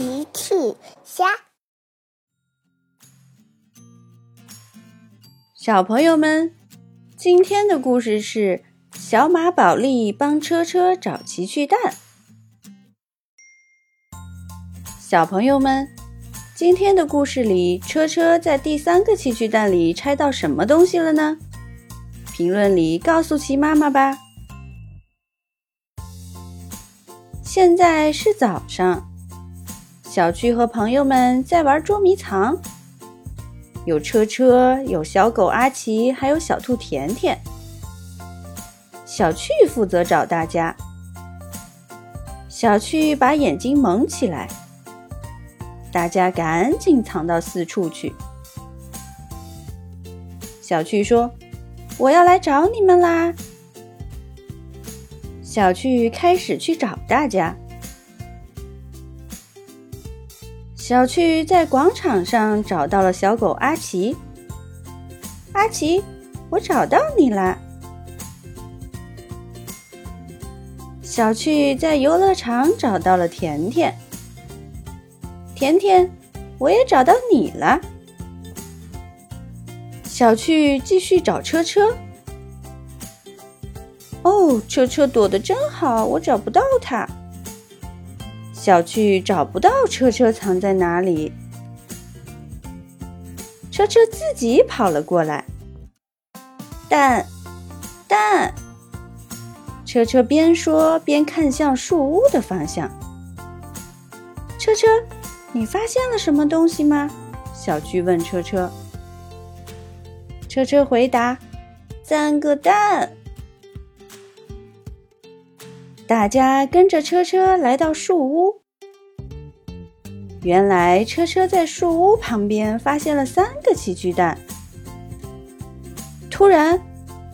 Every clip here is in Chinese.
奇趣虾，小朋友们，今天的故事是小马宝莉帮车车找奇趣蛋。小朋友们，今天的故事里，车车在第三个奇趣蛋里拆到什么东西了呢？评论里告诉奇妈妈吧。现在是早上。小趣和朋友们在玩捉迷藏，有车车，有小狗阿奇，还有小兔甜甜。小趣负责找大家。小趣把眼睛蒙起来，大家赶紧藏到四处去。小趣说：“我要来找你们啦！”小趣开始去找大家。小趣在广场上找到了小狗阿奇。阿奇，我找到你啦！小趣在游乐场找到了甜甜。甜甜，我也找到你了。小趣继续找车车。哦，车车躲得真好，我找不到它。小趣找不到车车藏在哪里，车车自己跑了过来。蛋，蛋，车车边说边看向树屋的方向。车车，你发现了什么东西吗？小趣问车车。车车回答：三个蛋。大家跟着车车来到树屋。原来车车在树屋旁边发现了三个奇趣蛋。突然，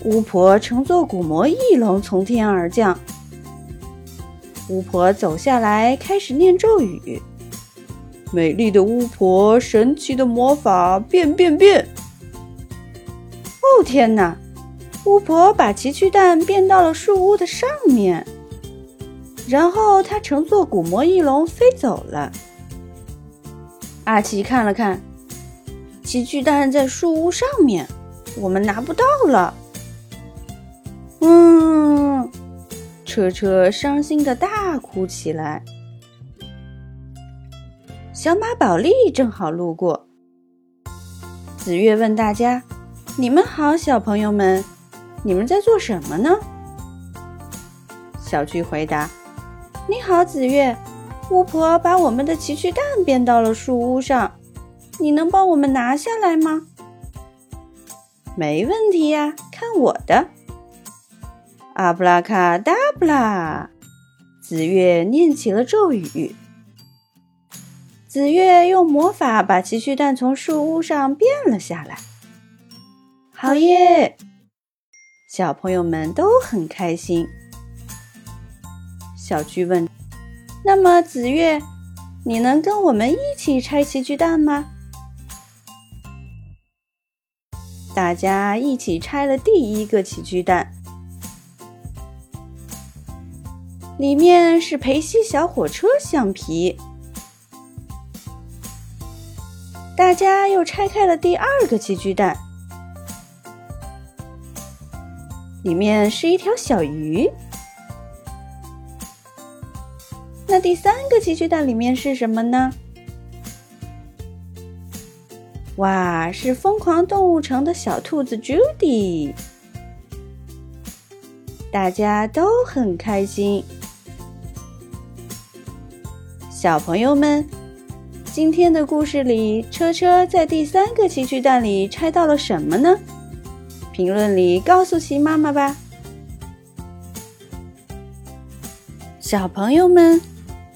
巫婆乘坐古魔翼龙从天而降。巫婆走下来，开始念咒语：“美丽的巫婆，神奇的魔法，变变变！”哦天哪！巫婆把奇趣蛋变到了树屋的上面。然后他乘坐古魔翼龙飞走了。阿奇看了看，奇趣蛋在树屋上面，我们拿不到了。嗯，车车伤心的大哭起来。小马宝莉正好路过，紫月问大家：“你们好，小朋友们，你们在做什么呢？”小趣回答。你好，紫月。巫婆把我们的奇趣蛋变到了树屋上，你能帮我们拿下来吗？没问题呀，看我的！阿布拉卡达布拉，紫月念起了咒语。紫月用魔法把奇趣蛋从树屋上变了下来。好耶！小朋友们都很开心。小趣问：“那么紫月，你能跟我们一起拆奇趣蛋吗？”大家一起拆了第一个奇趣蛋，里面是培西小火车橡皮。大家又拆开了第二个奇趣蛋，里面是一条小鱼。那第三个奇趣蛋里面是什么呢？哇，是疯狂动物城的小兔子 Judy，大家都很开心。小朋友们，今天的故事里，车车在第三个奇趣蛋里拆到了什么呢？评论里告诉奇妈妈吧。小朋友们。